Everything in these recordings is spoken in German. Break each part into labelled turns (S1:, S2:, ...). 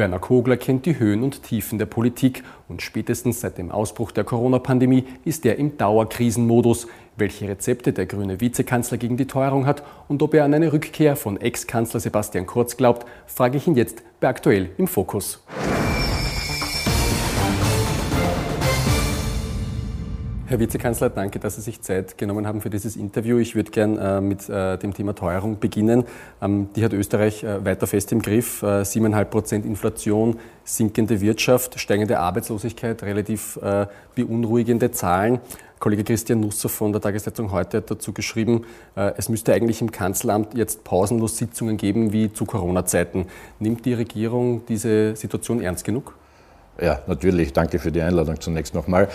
S1: Werner Kogler kennt die Höhen und Tiefen der Politik und spätestens seit dem Ausbruch der Corona-Pandemie ist er im Dauerkrisenmodus. Welche Rezepte der grüne Vizekanzler gegen die Teuerung hat und ob er an eine Rückkehr von Ex-Kanzler Sebastian Kurz glaubt, frage ich ihn jetzt bei Aktuell im Fokus. Herr Vizekanzler, danke, dass Sie sich Zeit genommen haben für dieses Interview. Ich würde gern äh, mit äh, dem Thema Teuerung beginnen. Ähm, die hat Österreich äh, weiter fest im Griff. Äh, siebeneinhalb Prozent Inflation, sinkende Wirtschaft, steigende Arbeitslosigkeit, relativ äh, beunruhigende Zahlen. Kollege Christian Nusser von der Tageszeitung heute hat dazu geschrieben, äh, es müsste eigentlich im Kanzleramt jetzt pausenlos Sitzungen geben wie zu Corona-Zeiten. Nimmt die Regierung diese Situation ernst genug?
S2: Ja, natürlich. Danke für die Einladung zunächst nochmal.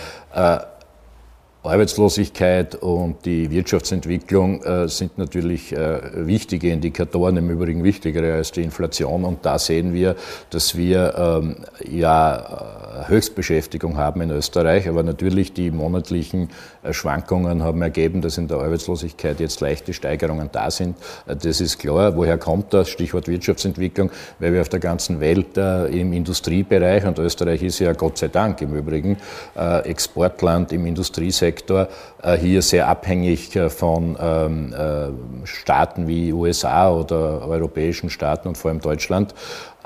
S2: Arbeitslosigkeit und die Wirtschaftsentwicklung äh, sind natürlich äh, wichtige Indikatoren, im Übrigen wichtigere als die Inflation. Und da sehen wir, dass wir ähm, ja Höchstbeschäftigung haben in Österreich, aber natürlich die monatlichen äh, Schwankungen haben ergeben, dass in der Arbeitslosigkeit jetzt leichte Steigerungen da sind. Äh, das ist klar. Woher kommt das? Stichwort Wirtschaftsentwicklung, weil wir auf der ganzen Welt äh, im Industriebereich, und Österreich ist ja Gott sei Dank im Übrigen Exportland im Industriesektor, hier sehr abhängig von ähm, Staaten wie USA oder europäischen Staaten und vor allem Deutschland.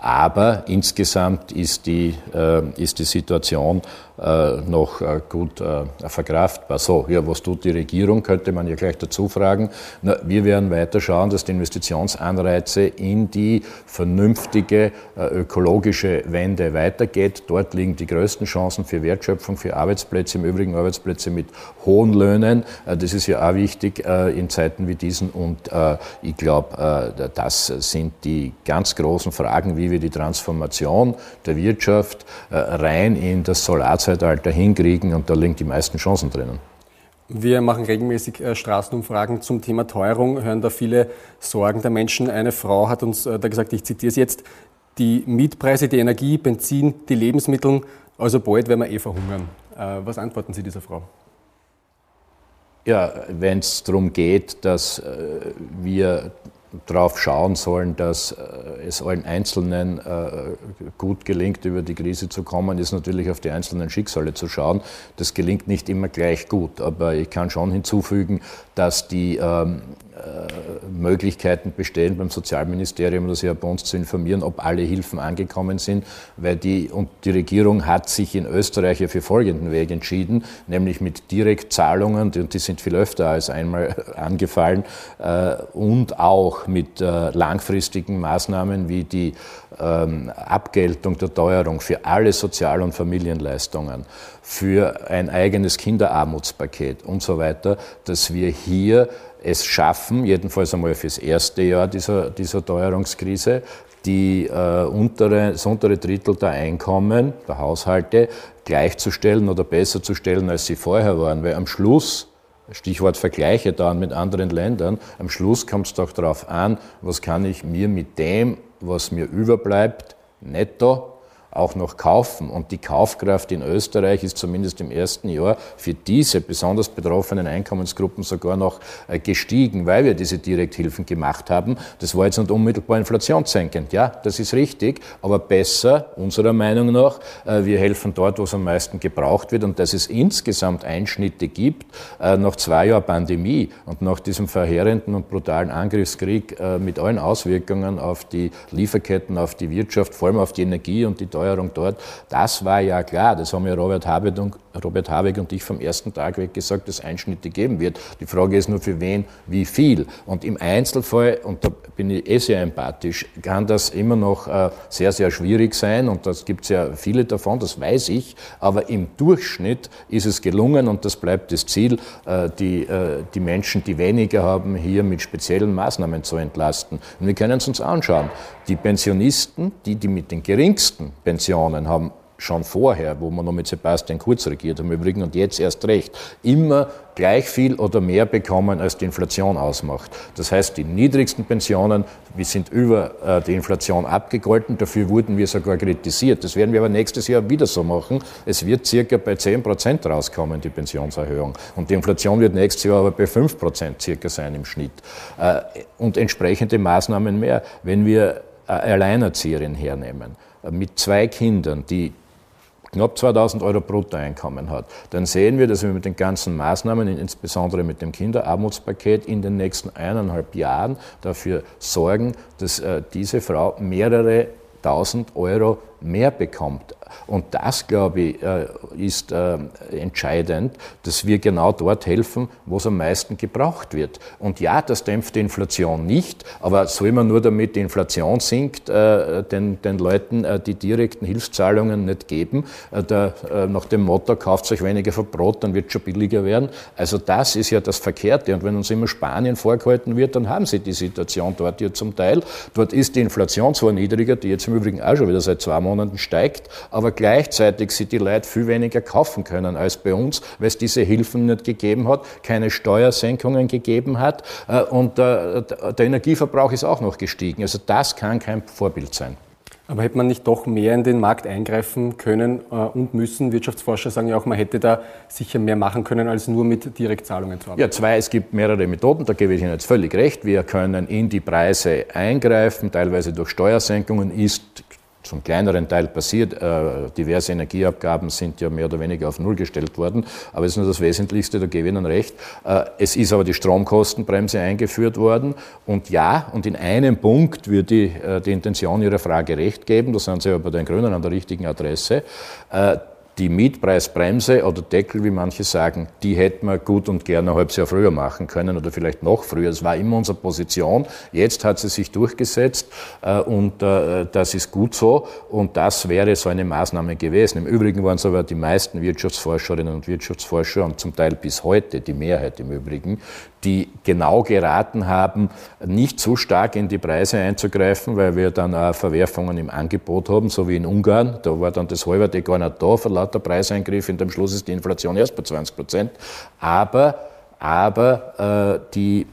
S2: Aber insgesamt ist die, äh, ist die Situation äh, noch äh, gut äh, verkraftbar. So, ja, was tut die Regierung, könnte man ja gleich dazu fragen. Na, wir werden weiter schauen, dass die Investitionsanreize in die vernünftige ökologische Wende weitergeht. Dort liegen die größten Chancen für Wertschöpfung, für Arbeitsplätze, im Übrigen Arbeitsplätze mit hohen Löhnen. Das ist ja auch wichtig in Zeiten wie diesen und ich glaube, das sind die ganz großen Fragen, wie wir die Transformation der Wirtschaft rein in das Solarzeitalter Zeitalter hinkriegen und da liegen die meisten Chancen drinnen.
S1: Wir machen regelmäßig äh, Straßenumfragen zum Thema Teuerung, hören da viele Sorgen der Menschen. Eine Frau hat uns äh, da gesagt, ich zitiere es jetzt, die Mietpreise, die Energie, Benzin, die Lebensmittel, also bald werden wir eh verhungern. Äh, was antworten Sie dieser Frau?
S2: Ja, wenn es darum geht, dass wir darauf schauen sollen, dass äh, es allen Einzelnen äh, gut gelingt, über die Krise zu kommen, ist natürlich auf die einzelnen Schicksale zu schauen. Das gelingt nicht immer gleich gut, aber ich kann schon hinzufügen, dass die ähm, äh, Möglichkeiten bestehen, beim Sozialministerium oder ja bei uns zu informieren, ob alle Hilfen angekommen sind, weil die, und die Regierung hat sich in Österreich ja für folgenden Weg entschieden, nämlich mit Direktzahlungen, und die sind viel öfter als einmal angefallen, äh, und auch mit äh, langfristigen Maßnahmen wie die ähm, Abgeltung der Teuerung für alle Sozial- und Familienleistungen, für ein eigenes Kinderarmutspaket und so weiter, dass wir hier es schaffen, jedenfalls einmal fürs erste Jahr dieser, dieser Teuerungskrise, die äh, untere, das untere Drittel der Einkommen der Haushalte gleichzustellen oder besser zu stellen, als sie vorher waren. Weil am Schluss, Stichwort Vergleiche dann mit anderen Ländern, am Schluss kommt es doch darauf an, was kann ich mir mit dem, was mir überbleibt, netto auch noch kaufen. Und die Kaufkraft in Österreich ist zumindest im ersten Jahr für diese besonders betroffenen Einkommensgruppen sogar noch äh, gestiegen, weil wir diese Direkthilfen gemacht haben. Das war jetzt nicht unmittelbar inflationssenkend. Ja, das ist richtig, aber besser, unserer Meinung nach. Äh, wir helfen dort, wo es am meisten gebraucht wird und dass es insgesamt Einschnitte gibt äh, nach zwei Jahren Pandemie und nach diesem verheerenden und brutalen Angriffskrieg mit allen Auswirkungen auf die Lieferketten, auf die Wirtschaft, vor allem auf die Energie und die Steuerung dort. Das war ja klar, das haben ja Robert Habeck und, Robert Habeck und ich vom ersten Tag weg gesagt, dass Einschnitte geben wird. Die Frage ist nur für wen, wie viel. Und im Einzelfall, und da bin ich eh sehr empathisch, kann das immer noch äh, sehr, sehr schwierig sein und das gibt es ja viele davon, das weiß ich, aber im Durchschnitt ist es gelungen und das bleibt das Ziel, äh, die, äh, die Menschen, die weniger haben, hier mit speziellen Maßnahmen zu entlasten. Und wir können es uns anschauen. Die Pensionisten, die, die mit den geringsten Pensionen haben schon vorher, wo wir noch mit Sebastian Kurz regiert im Übrigen und jetzt erst recht, immer gleich viel oder mehr bekommen, als die Inflation ausmacht. Das heißt, die niedrigsten Pensionen, wir sind über äh, die Inflation abgegolten, dafür wurden wir sogar kritisiert. Das werden wir aber nächstes Jahr wieder so machen. Es wird circa bei 10 Prozent rauskommen, die Pensionserhöhung. Und die Inflation wird nächstes Jahr aber bei 5 Prozent circa sein im Schnitt. Äh, und entsprechende Maßnahmen mehr. Wenn wir äh, Alleinerzieherin hernehmen, mit zwei Kindern, die knapp 2000 Euro Bruttoeinkommen hat, dann sehen wir, dass wir mit den ganzen Maßnahmen, insbesondere mit dem Kinderarmutspaket, in den nächsten eineinhalb Jahren dafür sorgen, dass äh, diese Frau mehrere tausend Euro mehr bekommt. Und das, glaube ich, äh, ist äh, entscheidend, dass wir genau dort helfen, wo es am meisten gebraucht wird. Und ja, das dämpft die Inflation nicht, aber soll man nur damit die Inflation sinkt, äh, den, den Leuten die direkten Hilfszahlungen nicht geben, der, nach dem Motto, kauft euch weniger für Brot, dann wird es schon billiger werden. Also das ist ja das Verkehrte. Und wenn uns immer Spanien vorgehalten wird, dann haben sie die Situation dort ja zum Teil. Dort ist die Inflation zwar niedriger, die jetzt im Übrigen auch schon wieder seit zwei Monaten steigt, aber gleichzeitig sie die Leute viel weniger kaufen können als bei uns, weil es diese Hilfen nicht gegeben hat, keine Steuersenkungen gegeben hat äh, und äh, der Energieverbrauch ist auch noch gestiegen. Also das kann kein Vorbild sein.
S1: Aber hätte man nicht doch mehr in den Markt eingreifen können äh, und müssen? Wirtschaftsforscher sagen ja auch, man hätte da sicher mehr machen können, als nur mit Direktzahlungen zu arbeiten.
S2: Ja, zwei, es gibt mehrere Methoden, da gebe ich Ihnen jetzt völlig recht. Wir können in die Preise eingreifen, teilweise durch Steuersenkungen ist zum kleineren Teil passiert. Äh, diverse Energieabgaben sind ja mehr oder weniger auf Null gestellt worden, aber es ist nur das Wesentlichste, da gebe ich Ihnen recht. Äh, es ist aber die Stromkostenbremse eingeführt worden und ja, und in einem Punkt würde ich äh, die Intention Ihrer Frage recht geben, da sind Sie aber bei den Grünen an der richtigen Adresse. Die Mietpreisbremse oder Deckel, wie manche sagen, die hätten wir gut und gerne ein halbes Jahr früher machen können oder vielleicht noch früher. Das war immer unsere Position. Jetzt hat sie sich durchgesetzt äh, und äh, das ist gut so und das wäre so eine Maßnahme gewesen. Im Übrigen waren es aber die meisten Wirtschaftsforscherinnen und Wirtschaftsforscher und zum Teil bis heute, die Mehrheit im Übrigen, die genau geraten haben, nicht zu stark in die Preise einzugreifen, weil wir dann auch Verwerfungen im Angebot haben, so wie in Ungarn. Da war dann das halbe gar nicht da lauter Preiseingriff und am Schluss ist die Inflation erst bei 20 Prozent. Aber, aber äh, die,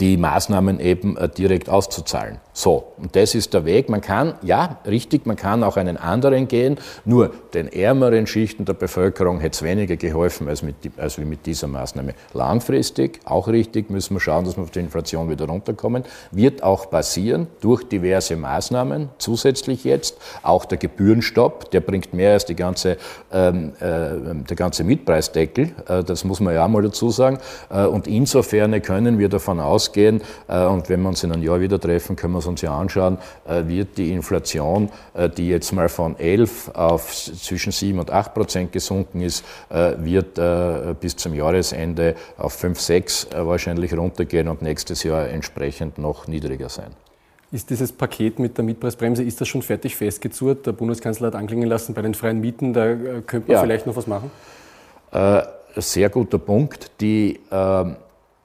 S2: die Maßnahmen eben äh, direkt auszuzahlen. So, und das ist der Weg. Man kann, ja, richtig, man kann auch einen anderen gehen, nur den ärmeren Schichten der Bevölkerung hätte es weniger geholfen als, mit, als mit dieser Maßnahme. Langfristig, auch richtig, müssen wir schauen, dass wir auf die Inflation wieder runterkommen. Wird auch passieren durch diverse Maßnahmen, zusätzlich jetzt. Auch der Gebührenstopp, der bringt mehr als die ganze, ähm, äh, der ganze Mietpreisdeckel, äh, das muss man ja auch mal dazu sagen. Äh, und insofern können wir davon ausgehen, äh, und wenn wir uns in einem Jahr wieder treffen, können wir wir uns ja anschauen, äh, wird die Inflation, äh, die jetzt mal von 11 auf zwischen 7 und 8 Prozent gesunken ist, äh, wird bis zum Jahresende auf 5, 6 wahrscheinlich runtergehen und nächstes Jahr entsprechend noch niedriger sein.
S1: Ist dieses Paket mit der Mietpreisbremse, ist das schon fertig festgezurrt? Der Bundeskanzler hat anklingen lassen bei den freien Mieten, da könnte man ja. vielleicht noch was machen?
S2: Äh, sehr guter Punkt. Die äh,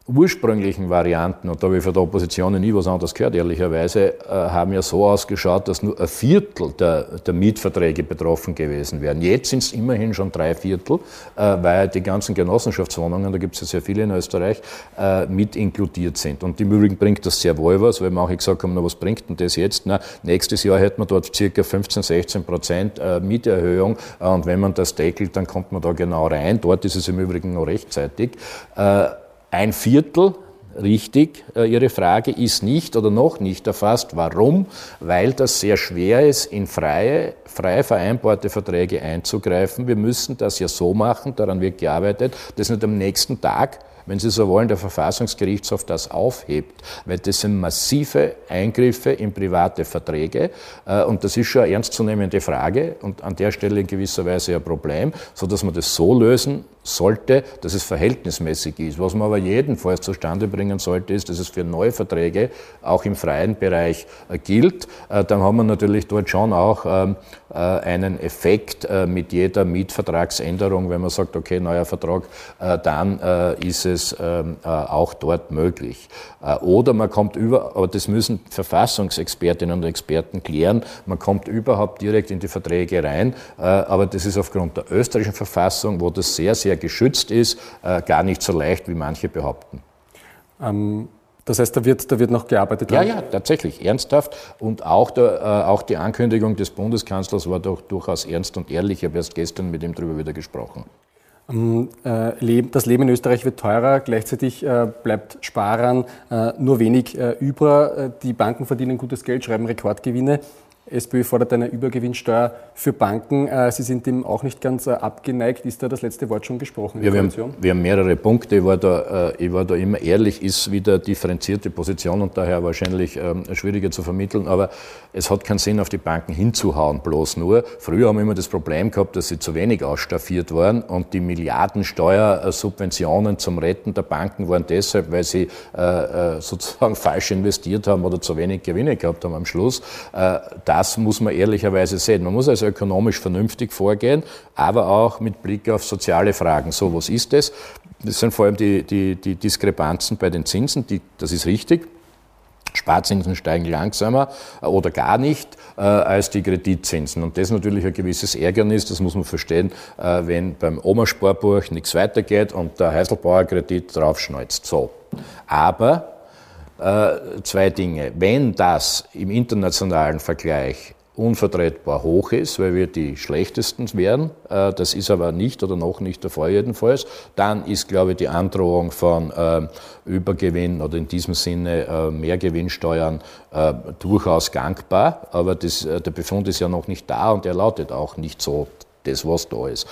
S2: ursprünglichen Varianten, und da habe ich von der Opposition nie was anderes gehört, ehrlicherweise, äh, haben ja so ausgeschaut, dass nur ein Viertel der, der Mietverträge betroffen gewesen wären. Jetzt sind es immerhin schon drei Viertel, äh, weil die ganzen Genossenschaftswohnungen, da gibt es ja sehr viele in Österreich, äh, mit inkludiert sind. Und im Übrigen bringt das sehr wohl was, weil manche gesagt haben, na, was bringt denn das jetzt? Na, nächstes Jahr hätten wir dort circa 15, 16 Prozent Mieterhöhung und wenn man das deckelt, dann kommt man da genau rein. Dort ist es im Übrigen noch rechtzeitig. Ein Viertel, richtig, äh, Ihre Frage ist nicht oder noch nicht erfasst. Warum? Weil das sehr schwer ist, in freie, frei vereinbarte Verträge einzugreifen. Wir müssen das ja so machen, daran wird gearbeitet, dass nicht am nächsten Tag wenn Sie so wollen, der Verfassungsgerichtshof das aufhebt, weil das sind massive Eingriffe in private Verträge äh, und das ist schon eine ernstzunehmende Frage und an der Stelle in gewisser Weise ein Problem, so dass man das so lösen sollte, dass es verhältnismäßig ist. Was man aber jedenfalls zustande bringen sollte, ist, dass es für neue Verträge auch im freien Bereich äh, gilt. Äh, dann haben wir natürlich dort schon auch ähm, äh, einen Effekt mit jeder Mietvertragsänderung, wenn man sagt, okay, neuer Vertrag, dann ist es ähm, auch dort möglich. Oder man kommt über, aber das müssen Verfassungsexpertinnen und Experten klären, man kommt überhaupt direkt in die Verträge rein, aber das ist aufgrund der österreichischen Verfassung, wo das sehr, sehr geschützt ist, äh, gar nicht so leicht, wie manche behaupten.
S1: Ähm das heißt, da wird, da wird noch gearbeitet?
S2: Ja, ja, tatsächlich, ernsthaft. Und auch, der, äh, auch die Ankündigung des Bundeskanzlers war doch durchaus ernst und ehrlich. Ich habe erst gestern mit ihm darüber wieder gesprochen.
S1: Ähm, äh, das Leben in Österreich wird teurer, gleichzeitig äh, bleibt Sparern äh, nur wenig über. Die Banken verdienen gutes Geld, schreiben Rekordgewinne. SPÖ fordert eine Übergewinnsteuer für Banken. Äh, Sie sind dem auch nicht ganz äh, abgeneigt. Ist da das letzte Wort schon gesprochen?
S2: Ja, wir, haben, wir, haben, mehrere Punkte. Ich war, da, äh, ich war da immer ehrlich, ist wieder differenzierte Position und daher wahrscheinlich ähm, schwieriger zu vermitteln. Aber es hat keinen Sinn, auf die Banken hinzuhauen, bloß nur. Früher haben wir immer das Problem gehabt, dass sie zu wenig ausstaffiert waren und die Milliardensteuersubventionen zum Retten der Banken waren deshalb, weil sie sozusagen falsch investiert haben oder zu wenig Gewinne gehabt haben am Schluss. Da das muss man ehrlicherweise sehen. Man muss also ökonomisch vernünftig vorgehen, aber auch mit Blick auf soziale Fragen. So, was ist das? Das sind vor allem die, die, die Diskrepanzen bei den Zinsen, die, das ist richtig. Sparzinsen steigen langsamer oder gar nicht äh, als die Kreditzinsen. Und das ist natürlich ein gewisses Ärgernis, das muss man verstehen, äh, wenn beim Oma-Sparbuch nichts weitergeht und der Heiselbauer-Kredit draufschneuzt. So. Aber äh, zwei Dinge. Wenn das im internationalen Vergleich unvertretbar hoch ist, weil wir die schlechtesten wären, äh, das ist aber nicht oder noch nicht der Fall jedenfalls, dann ist, glaube ich, die Androhung von äh, Übergewinn oder in diesem Sinne Mehrgewinnsteuern durchaus gangbar, aber das, der Befund ist ja noch nicht da und er lautet auch nicht so das, was da ist.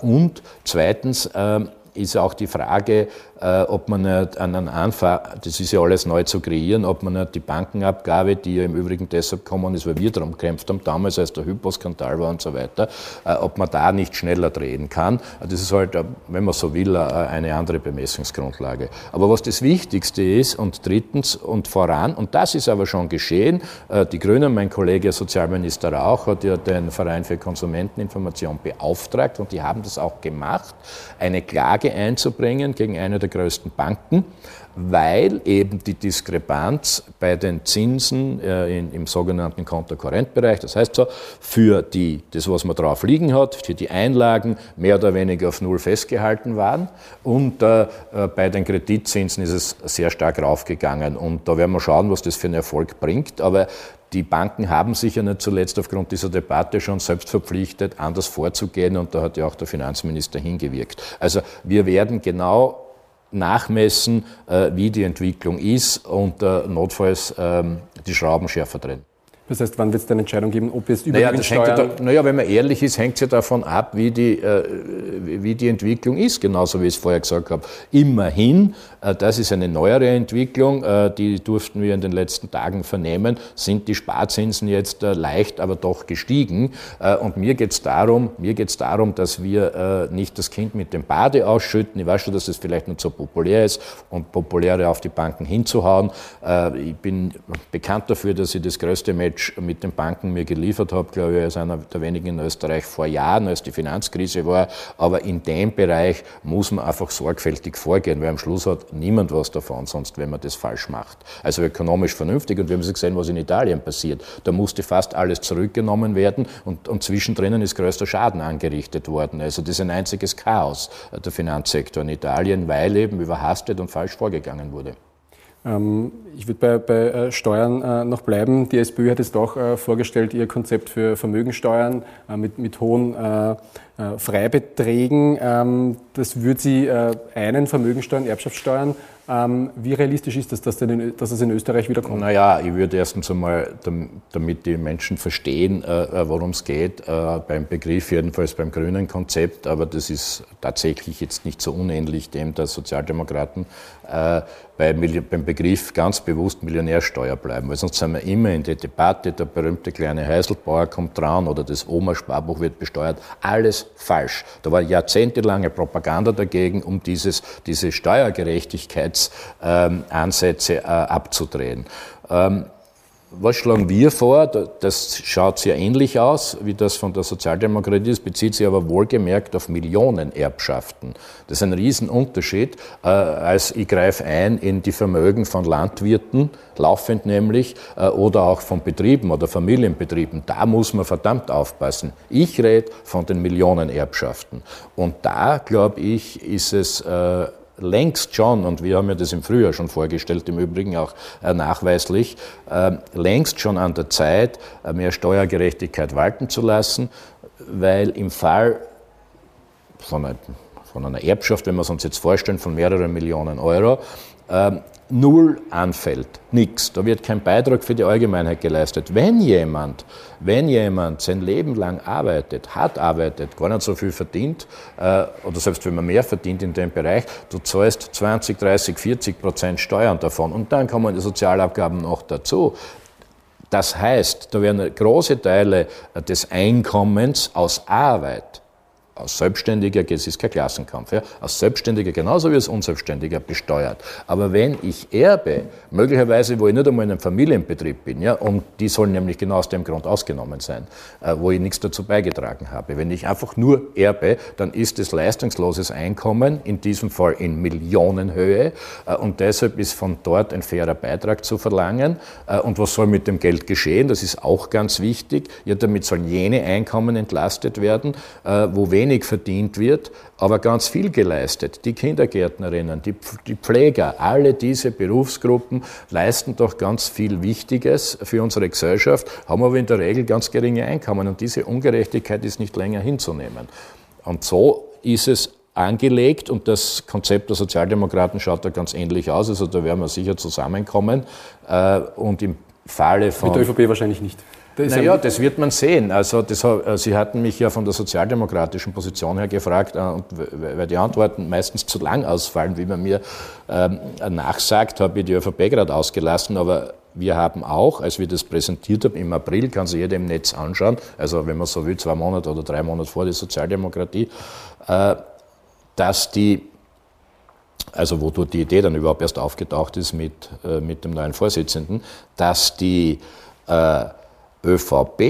S2: Und zweitens ähm, ist auch die Frage, äh, ob man nicht an einen Anfang, das ist ja alles neu zu kreieren, ob man nicht die Bankenabgabe, die ja im Übrigen deshalb gekommen ist, weil wir darum gekämpft haben, damals als der Hypo-Skandal war und so weiter, äh, ob man da nicht schneller drehen kann. Das ist halt, äh, wenn man so will, eine andere Bemessungsgrundlage. Aber was das Wichtigste ist und drittens und voran, und das ist aber schon geschehen, die Grünen, mein Kollege Sozialminister Rauch, hat ja den Verein für Konsumenteninformation beauftragt und die haben das auch gemacht, eine Klage einzubringen gegen eine der der größten Banken, weil eben die Diskrepanz bei den Zinsen äh, in, im sogenannten Kontokorrentbereich, das heißt so, für die, das, was man drauf liegen hat, für die Einlagen mehr oder weniger auf Null festgehalten waren. Und äh, äh, bei den Kreditzinsen ist es sehr stark raufgegangen. Und da werden wir schauen, was das für einen Erfolg bringt. Aber die Banken haben sich ja nicht zuletzt aufgrund dieser Debatte schon selbst verpflichtet, anders vorzugehen. Und da hat ja auch der Finanzminister hingewirkt. Also wir werden genau nachmessen, äh, wie die Entwicklung ist und äh, notfalls ähm, die Schrauben schärfer drehen.
S1: Das heißt, wann wird es eine Entscheidung geben, ob es
S2: über naja, das hängt ja naja, wenn man ehrlich ist, hängt es ja davon ab, wie die, äh, wie die Entwicklung ist, genauso wie ich es vorher gesagt habe. Immerhin, äh, das ist eine neuere Entwicklung, äh, die durften wir in den letzten Tagen vernehmen, sind die Sparzinsen jetzt äh, leicht, aber doch gestiegen. Äh, und mir geht es darum, mir geht's darum, dass wir äh, nicht das Kind mit dem Bade ausschütten. Ich weiß schon, dass es vielleicht nicht so populär ist und populäre auf die Banken hinzuhauen. ich bin bekannt dafür, dass ich das größte Match Package mit den Banken mir geliefert habe, glaube ich, als einer der wenigen in Österreich vor Jahren, als die Finanzkrise war. Aber in dem Bereich muss man einfach sorgfältig vorgehen, weil am Schluss hat niemand was davon, sonst wenn man das falsch macht. Also ökonomisch vernünftig und wir haben sie gesehen, was in Italien passiert. Da musste fast alles zurückgenommen werden und, und zwischendrin ist größter Schaden angerichtet worden. Also das ist ein einziges Chaos, äh, der Finanzsektor in Italien, weil eben überhastet und falsch vorgegangen wurde.
S1: Ähm, ich würde bei, bei äh, Steuern äh, noch bleiben. Die SPÖ hat jetzt auch äh, vorgestellt, ihr Konzept für Vermögensteuern mit, mit hohen Freibeträgen. Ähm, das würde sie einen Vermögensteuern, Erbschaftssteuern wie realistisch ist das, dass, in, dass es in Österreich wiederkommt?
S2: Naja, ich würde erstens einmal, damit die Menschen verstehen, äh, äh, worum es geht, äh, beim Begriff, jedenfalls beim grünen Konzept, aber das ist tatsächlich jetzt nicht so unähnlich dem der Sozialdemokraten, beim Begriff ganz bewusst Millionärsteuer bleiben, weil sonst sind wir immer in der Debatte, der berühmte kleine Heiselbauer kommt dran oder das Oma-Sparbuch wird besteuert. Alles falsch. Da war jahrzehntelange Propaganda dagegen, um dieses, diese Steuergerechtigkeit Ansätze äh, abzudrehen. Ähm, was schlagen wir vor? Das schaut sehr ähnlich aus wie das von der Sozialdemokratie. Das bezieht sich aber wohlgemerkt auf Millionenerbschaften. Das ist ein Riesenunterschied, äh, als ich greife ein in die Vermögen von Landwirten, laufend nämlich, äh, oder auch von Betrieben oder Familienbetrieben. Da muss man verdammt aufpassen. Ich rede von den Millionenerbschaften. Und da, glaube ich, ist es längst schon, und wir haben ja das im Frühjahr schon vorgestellt, im Übrigen auch äh, nachweislich, äh, längst schon an der Zeit, äh, mehr Steuergerechtigkeit walten zu lassen, weil im Fall von einer, von einer Erbschaft, wenn wir es uns jetzt vorstellen, von mehreren Millionen Euro, ähm, null anfällt, nichts. Da wird kein Beitrag für die Allgemeinheit geleistet. Wenn jemand, wenn jemand sein Leben lang arbeitet, hart arbeitet, gar nicht so viel verdient, äh, oder selbst wenn man mehr verdient in dem Bereich, du zahlst 20, 30, 40 Prozent Steuern davon und dann kommen die Sozialabgaben noch dazu. Das heißt, da werden große Teile des Einkommens aus Arbeit als Selbstständiger, es ist kein Klassenkampf, ja, als Selbstständiger genauso wie als Unselbstständiger besteuert. Aber wenn ich erbe, möglicherweise, wo ich nicht einmal in einem Familienbetrieb bin, ja, und die sollen nämlich genau aus dem Grund ausgenommen sein, äh, wo ich nichts dazu beigetragen habe. Wenn ich einfach nur erbe, dann ist es leistungsloses Einkommen, in diesem Fall in Millionenhöhe, äh, und deshalb ist von dort ein fairer Beitrag zu verlangen. Äh, und was soll mit dem Geld geschehen? Das ist auch ganz wichtig. Ja, damit sollen jene Einkommen entlastet werden, wo wenig wenig verdient wird, aber ganz viel geleistet. Die Kindergärtnerinnen, die, die Pfleger, alle diese Berufsgruppen leisten doch ganz viel Wichtiges für unsere Gesellschaft, haben aber in der Regel ganz geringe Einkommen und diese Ungerechtigkeit ist nicht länger hinzunehmen. Und so ist es angelegt und das Konzept der Sozialdemokraten schaut da ganz ähnlich aus. Also da werden wir sicher zusammenkommen äh, und im Falle von.
S1: Mit der ÖVP wahrscheinlich nicht.
S2: Das naja, das wird man sehen. Also das, äh, Sie hatten mich ja von der sozialdemokratischen Position her gefragt, äh, und weil die Antworten meistens zu lang ausfallen, wie man mir ähm, nachsagt, habe ich die ÖVP gerade ausgelassen, aber wir haben auch, als wir das präsentiert haben im April, kann sich jeder im Netz anschauen, also wenn man so will, zwei Monate oder drei Monate vor der Sozialdemokratie, äh, dass die also wo die Idee dann überhaupt erst aufgetaucht ist mit, mit dem neuen Vorsitzenden, dass die äh, ÖVP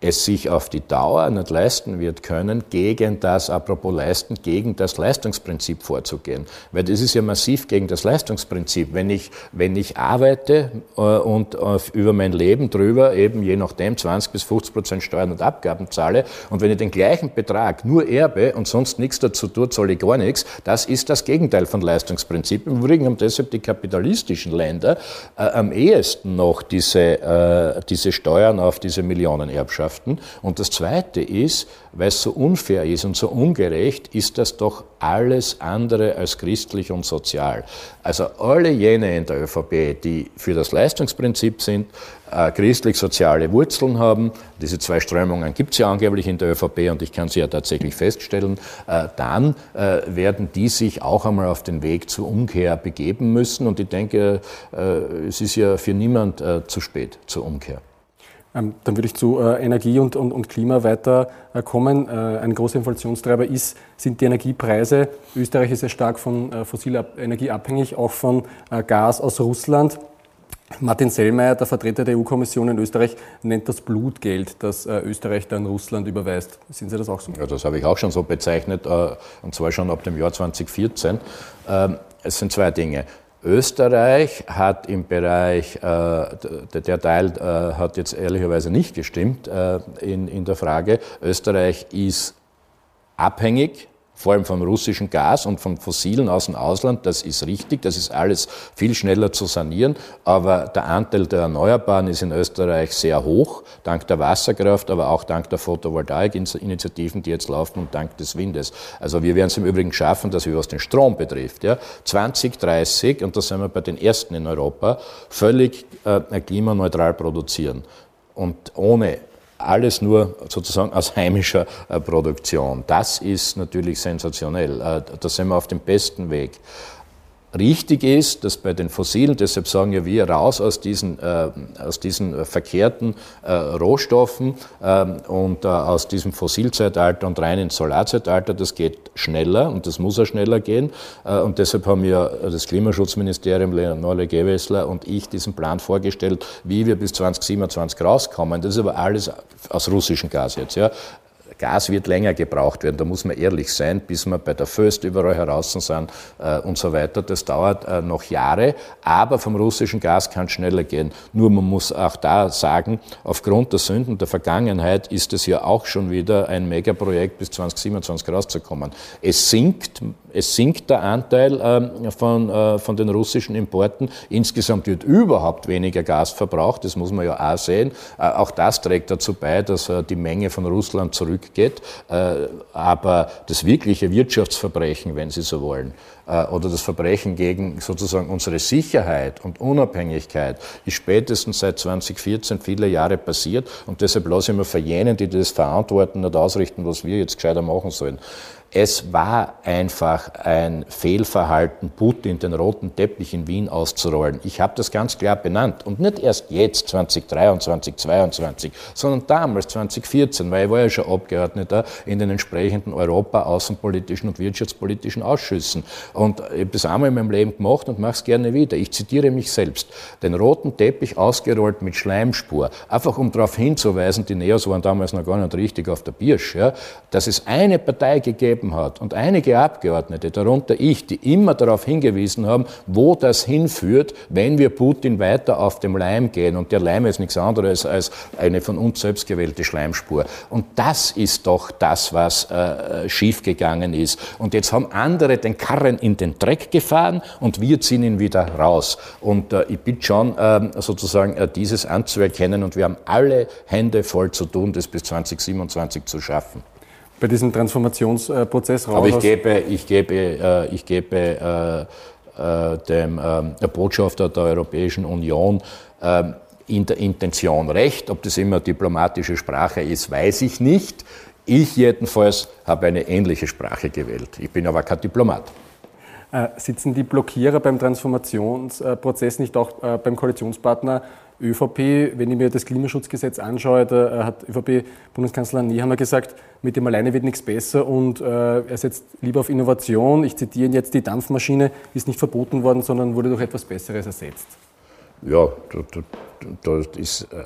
S2: es sich auf die Dauer nicht leisten wird können, gegen das, apropos leisten, gegen das Leistungsprinzip vorzugehen. Weil das ist ja massiv gegen das Leistungsprinzip. Wenn ich, wenn ich arbeite äh, und über mein Leben drüber eben je nachdem 20 bis 50 Prozent Steuern und Abgaben zahle und wenn ich den gleichen Betrag nur erbe und sonst nichts dazu tue, zahle ich gar nichts, das ist das Gegenteil von Leistungsprinzip. Im Übrigen haben deshalb die kapitalistischen Länder äh, am ehesten noch diese, äh, diese Steuern auf diese Millionenerbschaft Gesellschaften. Und das Zweite ist, weil es so unfair ist und so ungerecht, ist das doch alles andere als christlich und sozial. Also alle jene in der ÖVP, die für das Leistungsprinzip sind, äh, christlich-soziale Wurzeln haben, diese zwei Strömungen gibt es ja angeblich in der ÖVP und ich kann sie ja tatsächlich feststellen, äh, dann äh, werden die sich auch einmal auf den Weg zur Umkehr begeben müssen und ich denke, äh, es ist ja für niemand äh, zu spät zur Umkehr.
S1: Ähm, dann würde ich zu äh, Energie und, und, und Klima weiterkommen. Äh, ein großer Inflationstreiber ist, sind die Energiepreise. Österreich ist sehr stark von äh, fossiler Energie abhängig, auch von Gas aus Russland. Martin Sellmeier, der Vertreter der EU-Kommission in Österreich, nennt das Blutgeld, das Österreich dann Russland überweist. Sehen Sie das auch so?
S2: Ja, das habe ich auch schon so bezeichnet, und zwar schon ab dem Jahr 2014. Ähm, es sind zwei Dinge. Österreich hat im Bereich, äh, der Teil äh, hat jetzt ehrlicherweise nicht gestimmt äh, in, in der Frage, Österreich ist abhängig vor allem vom russischen Gas und vom Fossilen aus dem Ausland, das ist richtig, das ist alles viel schneller zu sanieren, aber der Anteil der Erneuerbaren ist in Österreich sehr hoch, dank der Wasserkraft, aber auch dank der Photovoltaik-Initiativen, die jetzt laufen und dank des Windes. Also wir werden es im Übrigen schaffen, dass wir, was den Strom betrifft, ja, 2030, und da sind wir bei den ersten in Europa, völlig äh, klimaneutral produzieren. Und ohne alles nur sozusagen aus heimischer äh, Produktion. Das ist natürlich sensationell. Äh, da sind wir auf dem besten Weg richtig ist, dass bei den Fossilen, deshalb sagen ja wir raus aus diesen, äh, aus diesen verkehrten äh, Rohstoffen äh, und aus diesem Fossilzeitalter und rein ins Solarzeitalter, das geht schneller und das muss auch schneller gehen. Äh, und deshalb haben wir das Klimaschutzministerium, Leonore Gewessler und ich diesen Plan vorgestellt, wie wir bis 2027 rauskommen. Das ist aber alles aus russischem Gas jetzt. Ja. Gas wird länger gebraucht werden, da muss man ehrlich sein, bis wir bei der Föst überall heraus sind äh, und so weiter. Das dauert äh, noch Jahre, aber vom russischen Gas kann es schneller gehen. Nur man muss auch da sagen, aufgrund der Sünden der Vergangenheit ist es ja auch schon wieder ein Megaprojekt bis 2027 rauszukommen. Es sinkt, es sinkt der Anteil äh, von, von den russischen Importen. Insgesamt wird überhaupt weniger Gas verbraucht, das muss man ja auch sehen. Äh, auch das trägt dazu bei, dass äh, die Menge von Russland zurück geht. Äh, aber das wirkliche Wirtschaftsverbrechen, wenn Sie so wollen, äh, oder das Verbrechen gegen sozusagen unsere Sicherheit und Unabhängigkeit ist spätestens seit 2014 viele Jahre passiert und deshalb lasse ich mir jenen, die das verantworten, nicht ausrichten, was wir jetzt gescheiter machen sollen. Es war einfach ein Fehlverhalten, Putin den roten Teppich in Wien auszurollen. Ich habe das ganz klar benannt. Und nicht erst jetzt, 2023, 2022, sondern damals, 2014, weil ich war ja schon Abgeordneter in den entsprechenden Europa-, außenpolitischen und wirtschaftspolitischen Ausschüssen. Und ich habe das einmal in meinem Leben gemacht und mache es gerne wieder. Ich zitiere mich selbst. Den roten Teppich ausgerollt mit Schleimspur. Einfach um darauf hinzuweisen, die Neos waren damals noch gar nicht richtig auf der Birsch, ja, dass es eine Partei gegeben gegeben hat und einige Abgeordnete, darunter ich, die immer darauf hingewiesen haben, wo das hinführt, wenn wir Putin weiter auf dem Leim gehen. Und der Leim ist nichts anderes als eine von uns selbst gewählte Schleimspur. Und das ist doch das, was äh, schiefgegangen ist. Und jetzt haben andere den Karren in den Dreck gefahren und wir ziehen ihn wieder raus. Und äh, ich bitte schon, äh, sozusagen dieses anzuerkennen und wir haben alle Hände voll zu tun, das bis 2027 zu schaffen
S1: bei diesem Transformationsprozess
S2: raus? Aber ich gebe, ich gebe, äh, ich gebe äh, äh, dem Botschafter der Europäischen Union in der Intention recht. Ob das immer diplomatische Sprache ist, weiß ich nicht. Ich jedenfalls habe eine ähnliche Sprache gewählt. Ich bin aber kein Diplomat.
S1: sitzen die Blockierer beim Transformationsprozess nicht auch beim Koalitionspartner ÖVP, wenn ich mir das Klimaschutzgesetz anschaue, da äh, hat ÖVP-Bundeskanzler Nehammer gesagt, mit dem alleine wird nichts besser und äh, er setzt lieber auf Innovation. Ich zitiere ihn jetzt, die Dampfmaschine ist nicht verboten worden, sondern wurde durch etwas Besseres ersetzt.
S2: Ja, da, da, da ist äh,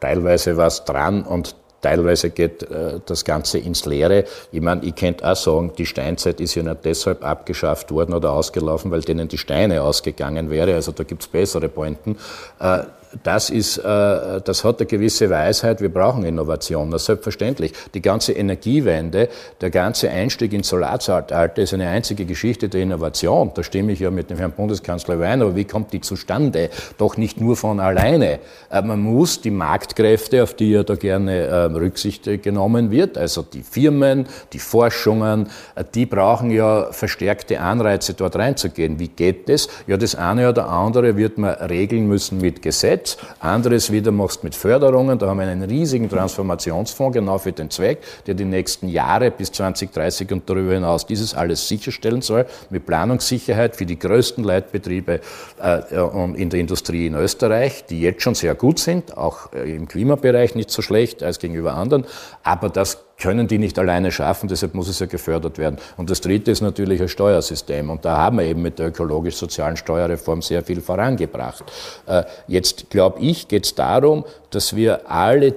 S2: teilweise was dran und Teilweise geht äh, das Ganze ins Leere. Ich meine, ich könnte auch sagen, die Steinzeit ist ja nicht deshalb abgeschafft worden oder ausgelaufen, weil denen die Steine ausgegangen wäre. Also da gibt's bessere Pointen. Äh, das ist, äh, das hat eine gewisse Weisheit. Wir brauchen Innovation. Das ist selbstverständlich. Die ganze Energiewende, der ganze Einstieg ins Solarzeitalter ist eine einzige Geschichte der Innovation. Da stimme ich ja mit dem Herrn Bundeskanzler überein. Aber wie kommt die zustande? Doch nicht nur von alleine. Äh, man muss die Marktkräfte, auf die ja da gerne äh, Rücksicht genommen wird, also die Firmen, die Forschungen, die brauchen ja verstärkte Anreize, dort reinzugehen. Wie geht das? Ja, das eine oder andere wird man regeln müssen mit Gesetz. Gesetz, anderes wieder machst mit Förderungen. Da haben wir einen riesigen Transformationsfonds genau für den Zweck, der die nächsten Jahre bis 2030 und darüber hinaus dieses alles sicherstellen soll, mit Planungssicherheit für die größten Leitbetriebe äh, in der Industrie in Österreich, die jetzt schon sehr gut sind, auch äh, im Klimabereich nicht so schlecht als gegenüber anderen. Aber das können die nicht alleine schaffen, deshalb muss es ja gefördert werden. Und das Dritte ist natürlich ein Steuersystem. Und da haben wir eben mit der ökologisch-sozialen Steuerreform sehr viel vorangebracht. Äh, jetzt, glaube ich, geht es darum, dass wir alle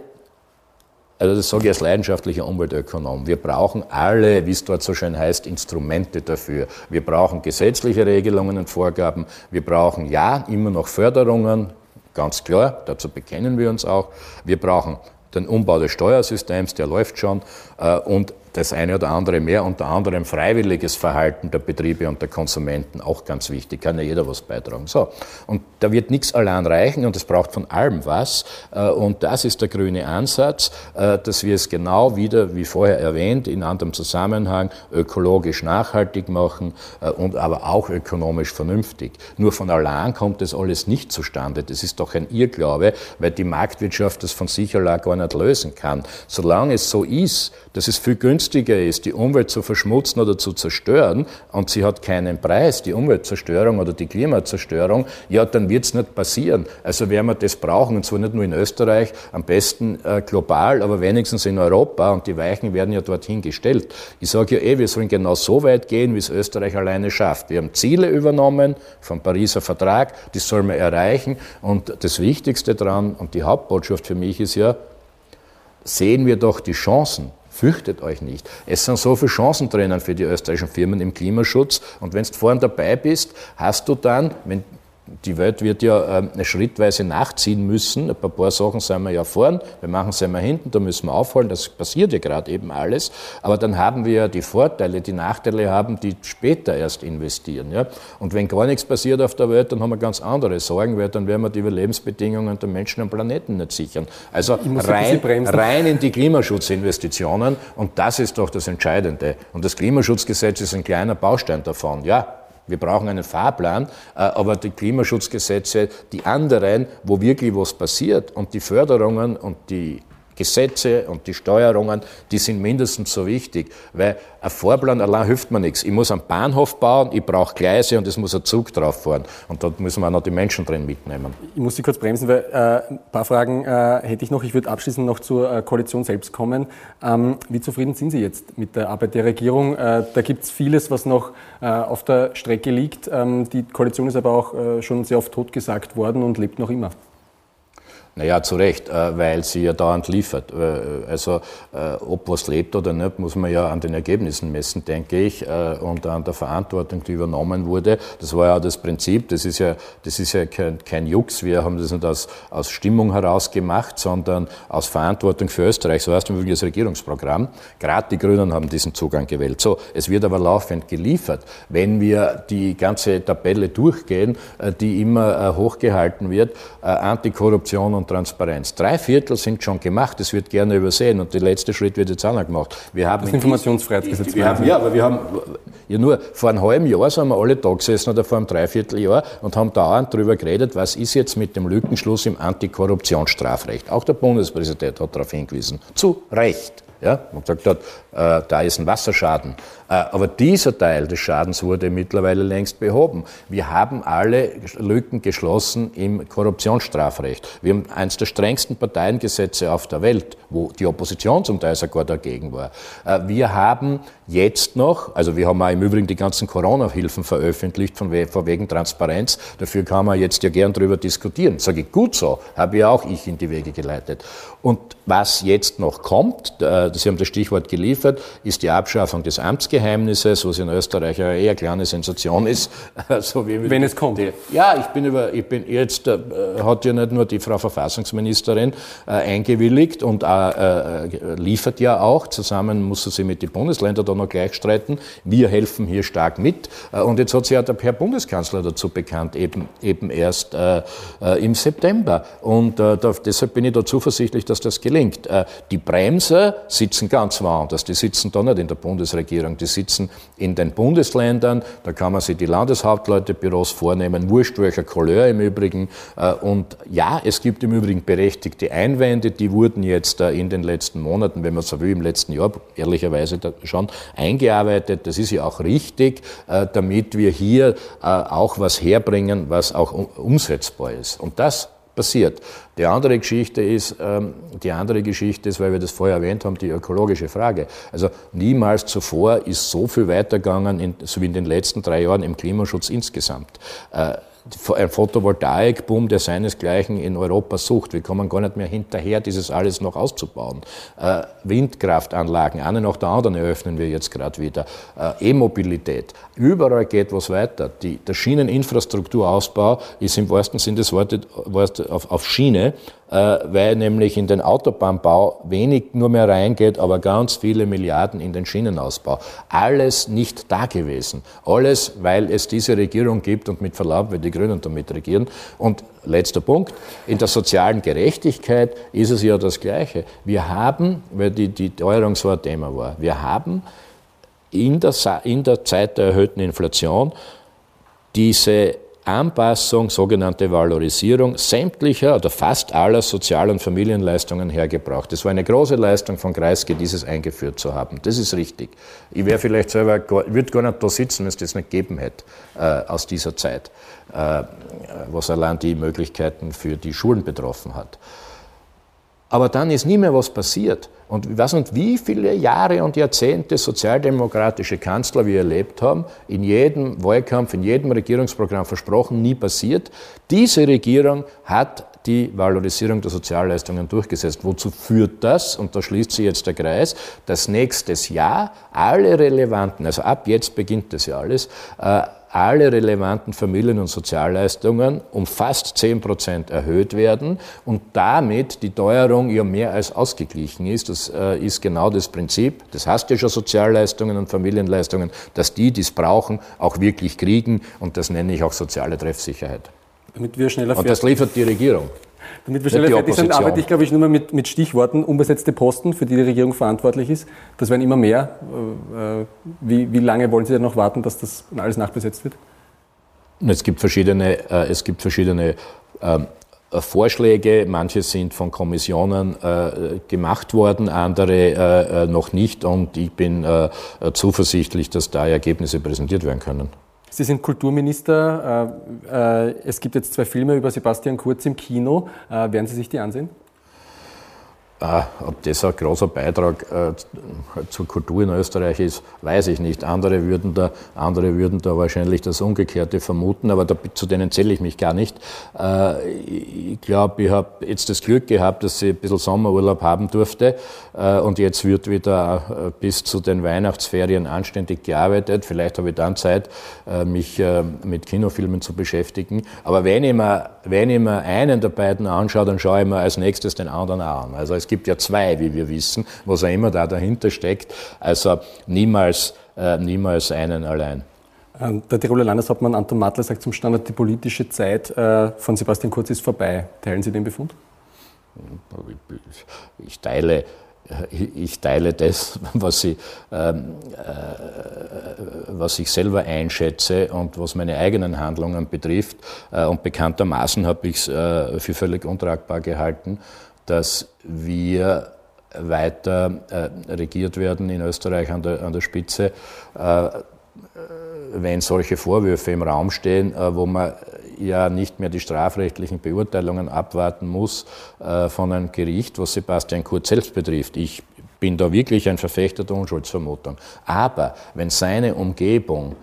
S2: also das sage ich als leidenschaftlicher Umweltökonom. Wir brauchen alle, wie es dort so schön heißt, Instrumente dafür. Wir brauchen gesetzliche Regelungen und Vorgaben. Wir brauchen ja immer noch Förderungen, ganz klar, dazu bekennen wir uns auch. Wir brauchen den Umbau des Steuersystems, der läuft schon, äh, und das eine oder andere mehr, unter anderem freiwilliges Verhalten der Betriebe und der Konsumenten, auch ganz wichtig, kann ja jeder was beitragen. So, und da wird nichts allein reichen und es braucht von allem was. Äh, und das ist der grüne Ansatz, äh, dass wir es genau wieder, wie vorher erwähnt, in anderem Zusammenhang ökologisch nachhaltig machen äh, und aber auch ökonomisch vernünftig. Nur von allein kommt das alles nicht zustande. Das ist doch ein Irrglaube, weil die Marktwirtschaft das von sich allein gar nicht lösen kann. Solange es so ist, dass es viel günstiger ist, die Umwelt zu verschmutzen oder zu zerstören und sie hat keinen Preis, die Umweltzerstörung oder die Klimazerstörung, ja, dann wird es nicht passieren. Also werden wir das brauchen, und zwar nicht nur in Österreich, am besten äh, global, aber wenigstens in Europa und die Weichen werden ja dorthin gestellt. Ich sage ja eh, wir sollen genau so weit gehen, wie es Österreich alleine schafft. Wir haben Ziele übernommen vom Pariser Vertrag, die sollen wir erreichen und das Wichtigste daran und die Hauptbotschaft für mich ist ja, sehen wir doch die Chancen Fürchtet euch nicht. Es sind so viele Chancen drinnen für die österreichischen Firmen im Klimaschutz. Und wenn du vorhin dabei bist, hast du dann, wenn die Welt wird ja äh, schrittweise nachziehen müssen. Ein paar Sachen sind wir ja vorn, wir machen es einmal hinten, da müssen wir aufholen, das passiert ja gerade eben alles. Aber dann haben wir ja die Vorteile, die Nachteile haben, die später erst investieren. Ja? Und wenn gar nichts passiert auf der Welt, dann haben wir ganz andere Sorgen, weil dann werden wir die Überlebensbedingungen der Menschen am Planeten nicht sichern. Also rein, rein in die Klimaschutzinvestitionen und das ist doch das Entscheidende. Und das Klimaschutzgesetz ist ein kleiner Baustein davon. Ja, wir brauchen einen Fahrplan, äh, aber die Klimaschutzgesetze, die anderen, wo wirklich was passiert und die Förderungen und die Gesetze und die Steuerungen, die sind mindestens so wichtig, weil ein Vorplan allein hilft mir nichts. Ich muss einen Bahnhof bauen, ich brauche Gleise und es muss ein Zug drauf fahren. Und dort müssen wir auch noch die Menschen drin mitnehmen.
S1: Ich muss Sie kurz bremsen, weil äh, ein paar Fragen äh, hätte ich noch. Ich würde abschließend noch zur äh, Koalition selbst kommen. Ähm, wie zufrieden sind Sie jetzt mit der Arbeit der Regierung? Äh, da gibt es vieles, was noch äh, auf der Strecke liegt. Ähm, die Koalition ist aber auch äh, schon sehr oft totgesagt worden und lebt noch immer.
S2: Naja, zu Recht, äh, weil sie ja dauernd liefert. Äh, also äh, ob was lebt oder nicht, muss man ja an den Ergebnissen messen, denke ich, und an der Verantwortung, die übernommen wurde. Das war ja das Prinzip, das ist ja, das ist ja kein, kein Jux, wir haben das nicht aus, aus Stimmung heraus gemacht, sondern aus Verantwortung für Österreich. So heißt im Übrigen das Regierungsprogramm. Gerade die Grünen haben diesen Zugang gewählt. So, es wird aber laufend geliefert. Wenn wir die ganze Tabelle durchgehen, die immer hochgehalten wird, Antikorruption und Transparenz. Drei Viertel sind schon gemacht, das wird gerne übersehen und der letzte Schritt wird jetzt auch noch gemacht.
S1: Wir haben das Informationsfreiheitsgesetz.
S2: Wir haben, ja, aber wir haben, ja nur vor einem halben Jahr sind wir alle da gesessen oder vor einem Dreivierteljahr und haben dauernd darüber geredet, was ist jetzt mit dem Lückenschluss im Antikorruptionsstrafrecht. Auch der Bundespräsident hat darauf hingewiesen. Zu Recht. Ja, man gesagt hat, äh, da ist ein Wasserschaden. Äh, aber dieser Teil des Schadens wurde mittlerweile längst behoben. Wir haben alle Lücken geschlossen im Korruptionsstrafrecht. Wir haben eines der strengsten Parteiengesetze auf der Welt, wo die Opposition zum Teil sogar dagegen war. Äh, wir haben jetzt noch, also wir haben auch im Übrigen die ganzen Corona-Hilfen veröffentlicht von, wegen Transparenz. Dafür kann man jetzt ja gern drüber diskutieren. Sage ich gut so, habe ja auch ich in die Wege geleitet. Und was jetzt noch kommt, Sie haben das Stichwort geliefert, ist die Abschaffung des Amtsgeheimnisses, was in Österreich eine eher kleine Sensation ist.
S1: so Wenn es kommt. Die,
S2: ja, ich bin über, ich bin jetzt, äh, hat ja nicht nur die Frau Verfassungsministerin äh, eingewilligt und äh, äh, liefert ja auch, zusammen muss sie mit den Bundesländern da noch gleich streiten. Wir helfen hier stark mit. Äh, und jetzt hat sich ja der Herr Bundeskanzler dazu bekannt, eben, eben erst äh, im September. Und da, deshalb bin ich da zuversichtlich, dass das gelingt. die Bremser sitzen ganz woanders. Die sitzen da nicht in der Bundesregierung, die sitzen in den Bundesländern. Da kann man sich die Landeshauptleutetebüros vornehmen, wurscht welcher Couleur im Übrigen. Äh, und ja, es gibt im Übrigen berechtigte Einwände, die wurden jetzt äh, in den letzten Monaten, wenn man so will, im letzten Jahr ehrlicherweise schon eingearbeitet. Das ist ja auch richtig, äh, damit wir hier auch was herbringen, was auch umsetzbar ist. Und das passiert. Die andere Geschichte ist, ähm, die andere Geschichte ist, weil wir das vorher erwähnt haben, die ökologische Frage. Also niemals zuvor ist so viel weitergegangen, in, so wie in den letzten drei Jahren im Klimaschutz insgesamt. Ein Photovoltaikboom, der seinesgleichen in Europa sucht. Wir kommen gar nicht mehr hinterher, dieses alles noch auszubauen. Äh, Windkraftanlagen, eine nach der anderen eröffnen wir jetzt gerade wieder. Äh, E-Mobilität. Überall geht was weiter. Die, der Schieneninfrastrukturausbau ist im wahrsten Sinne des Wortes auf, auf Schiene äh, weil nämlich in den Autobahnbau wenig nur mehr reingeht, aber ganz viele Milliarden in den Schienenausbau. Alles nicht da gewesen. Alles, weil es diese Regierung gibt und mit Verlaub, weil die Grünen damit regieren. Und letzter Punkt, in der sozialen Gerechtigkeit ist es ja das Gleiche. Wir haben, weil die, die Teuerung so ein Thema war, wir haben in der, in der Zeit der erhöhten Inflation diese Anpassung, sogenannte Valorisierung sämtlicher oder fast aller Sozial- und Familienleistungen hergebracht. Es war eine große Leistung von Kreisky, dieses eingeführt zu haben. Das ist richtig. Ich wäre vielleicht selber, würde gar nicht da sitzen, wenn es das nicht gegeben hätte äh, aus dieser Zeit, äh, was allein die Möglichkeiten für die Schulen betroffen hat. Aber dann ist nie mehr was passiert. Und ich weiß nicht, wie viele Jahre und Jahrzehnte sozialdemokratische Kanzler wir erlebt haben, in jedem Wahlkampf, in jedem Regierungsprogramm versprochen, nie passiert. Diese Regierung hat die Valorisierung der Sozialleistungen durchgesetzt. Wozu führt das? Und da schließt sich jetzt der Kreis, dass nächstes Jahr alle relevanten, also ab jetzt beginnt das ja alles, äh, alle relevanten Familien- und Sozialleistungen um fast 10 Prozent erhöht werden und damit die Teuerung ja mehr als ausgeglichen ist. Das äh, ist genau das Prinzip. Das heißt ja schon Sozialleistungen und Familienleistungen, dass die, die es brauchen, auch wirklich kriegen und das nenne ich auch soziale Treffsicherheit.
S1: Damit wir schneller
S2: und das liefert die Regierung.
S1: Damit wir schneller fertig sind, arbeite ich, glaube ich, nur mal mit, mit Stichworten. Unbesetzte Posten, für die die Regierung verantwortlich ist. Das werden immer mehr. Äh, wie, wie lange wollen Sie denn noch warten, dass das alles nachbesetzt wird?
S2: Es gibt verschiedene, äh, es gibt verschiedene ähm, Vorschläge. Manche sind von Kommissionen äh, gemacht worden, andere noch nicht. Und ich bin zuversichtlich, dass da Ergebnisse präsentiert werden können.
S1: Sie sind Kulturminister. Äh, äh, es gibt jetzt zwei Filme über Sebastian Kurz im Kino. Äh, werden Sie sich die ansehen?
S2: Ah, ob das ein großer Beitrag äh, zur Kultur in Österreich ist, weiß ich nicht. Andere würden da, andere würden da wahrscheinlich das Umgekehrte vermuten, aber da, zu denen zähle ich mich gar nicht. Äh, ich glaube, ich habe jetzt das Glück gehabt, dass ich ein bisschen Sommerurlaub haben durfte äh, und jetzt wird wieder bis zu den Weihnachtsferien anständig gearbeitet. Vielleicht habe ich dann Zeit, mich mit Kinofilmen zu beschäftigen. Aber wenn ich, mir, wenn ich mir einen der beiden anschaue, dann schaue ich mir als nächstes den anderen an. Also es gibt ja zwei, wie wir wissen, was auch immer da dahinter steckt. Also niemals, äh, niemals einen allein.
S1: Ähm, der Tiroler Landeshauptmann Anton Matler sagt zum Standard, die politische Zeit äh, von Sebastian Kurz ist vorbei. Teilen Sie den Befund?
S2: Ich teile ich teile das, was ich, ähm, äh, was ich selber einschätze und was meine eigenen Handlungen betrifft. Äh, und bekanntermaßen habe ich es äh, für völlig untragbar gehalten, dass wir weiter äh, regiert werden in Österreich an der, an der Spitze, äh, wenn solche Vorwürfe im Raum stehen, äh, wo man ja nicht mehr die strafrechtlichen Beurteilungen abwarten muss äh, von einem Gericht, was Sebastian Kurz selbst betrifft. Ich bin da wirklich ein Verfechter der Unschuldsvermutung. Aber wenn seine Umgebung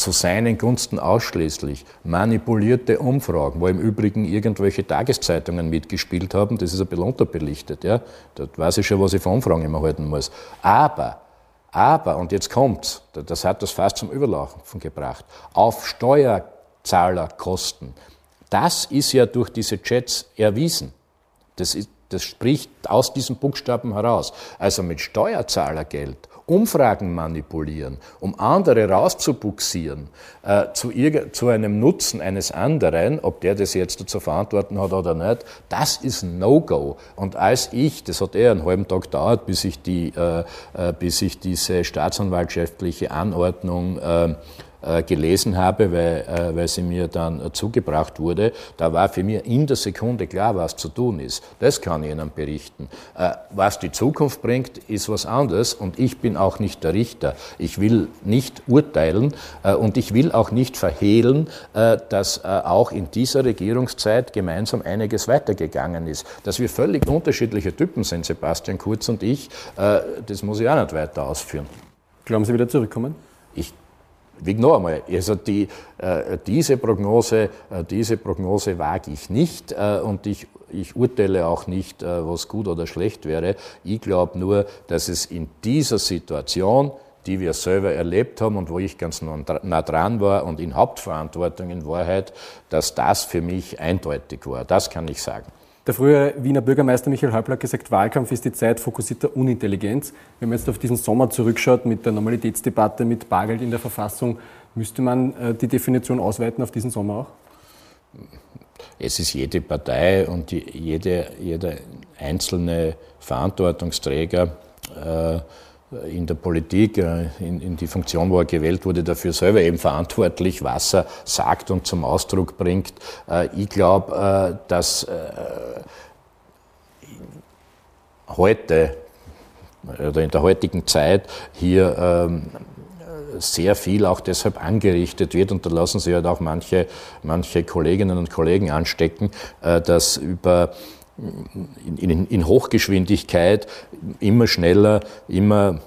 S2: zu seinen Gunsten ausschließlich manipulierte Umfragen, wo im Übrigen irgendwelche Tageszeitungen mitgespielt haben, das ist ein bisschen unterbelichtet. Ja? Da weiß ich schon, was ich von Umfragen immer halten muss. Aber, aber, und jetzt kommt's, das hat das fast zum Überlaufen gebracht, auf Steuerzahlerkosten. Das ist ja durch diese Chats erwiesen. Das, ist, das spricht aus diesen Buchstaben heraus. Also mit Steuerzahlergeld Umfragen manipulieren, um andere rauszubuxieren, äh, zu, zu, einem Nutzen eines anderen, ob der das jetzt zu verantworten hat oder nicht, das ist No-Go. Und als ich, das hat eher einen halben Tag gedauert, bis ich, die, äh, äh bis ich diese staatsanwaltschaftliche Anordnung äh, gelesen habe, weil, äh, weil sie mir dann äh, zugebracht wurde, da war für mich in der Sekunde klar, was zu tun ist. Das kann ich Ihnen berichten. Was die Zukunft bringt, ist was anderes und ich bin auch nicht der Richter. Ich will nicht urteilen und ich will auch nicht verhehlen, dass auch in dieser Regierungszeit gemeinsam einiges weitergegangen ist. Dass wir völlig unterschiedliche Typen sind, Sebastian Kurz und ich, das muss ich auch nicht weiter ausführen.
S1: Glauben Sie wieder zurückkommen?
S2: Ich wie noch einmal, also die, äh, diese, Prognose, äh, diese Prognose wage ich nicht äh, und ich, ich urteile auch nicht, äh, was gut oder schlecht wäre. Ich glaube nur, dass es in dieser Situation, die wir selber erlebt haben und wo ich ganz nah dran war und in Hauptverantwortung in Wahrheit, dass das für mich eindeutig war. Das kann ich sagen.
S1: Der frühere Wiener Bürgermeister Michael Häupl hat gesagt, Wahlkampf ist die Zeit fokussierter Unintelligenz. Wenn man jetzt auf diesen Sommer zurückschaut mit der Normalitätsdebatte, mit Bargeld in der Verfassung, müsste man äh, die Definition ausweiten auf diesen Sommer auch?
S2: Es ist jede Partei und jede, jeder einzelne Verantwortungsträger äh, in der Politik, äh, in, in, die Funktion, wo er gewählt wurde, dafür selber eben verantwortlich, was er sagt und zum Ausdruck bringt. Äh, ich glaube, äh, dass heute oder in der heutigen Zeit hier ähm, sehr viel auch deshalb angerichtet wird, und da lassen sich halt auch manche, manche Kolleginnen und Kollegen anstecken, dass über in, in, in Hochgeschwindigkeit immer schneller, immer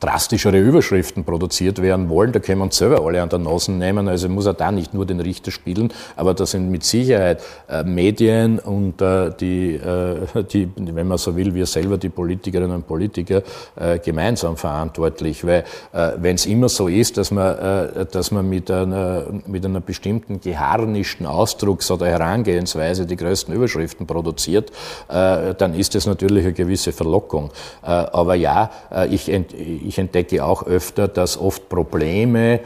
S2: drastischere Überschriften produziert werden wollen. Da können wir uns selber alle an der Nase nehmen. Also muss er da nicht nur den Richter spielen, aber da sind mit Sicherheit äh, Medien und äh, die, äh, die, wenn man so will, wir selber, die Politikerinnen und Politiker, äh, gemeinsam verantwortlich. Weil äh, wenn es immer so ist, dass man, äh, dass man mit einer, mit einer bestimmten geharnischten Ausdrucks- oder Herangehensweise die größten Überschriften produziert, dann ist das natürlich eine gewisse Verlockung. aber ja, ich, ich ich entdecke auch öfter, dass oft Probleme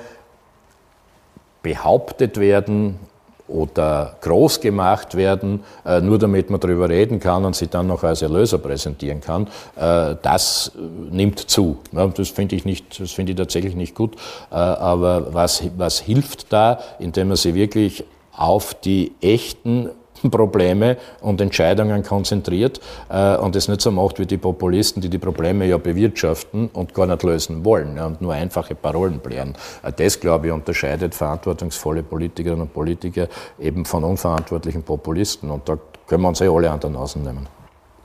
S2: behauptet werden oder groß gemacht werden, äh, nur damit man darüber reden kann und sie dann noch als Erlöser präsentieren kann, äh, das nimmt zu. Das finde ich, finde ich tatsächlich nicht gut. Äh, aber was, was hilft da, indem man sie wirklich auf die echten Probleme und Entscheidungen konzentriert äh, und es nicht so macht wie die Populisten, die die Probleme ja bewirtschaften und gar nicht lösen wollen ja, und nur einfache Parolen blären. Äh, das, glaube ich, unterscheidet verantwortungsvolle Politikerinnen und Politiker eben von unverantwortlichen Populisten und da können wir uns ja alle an der Nase nehmen.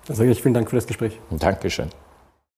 S1: Dann sage ich vielen Dank für das Gespräch.
S2: Dankeschön.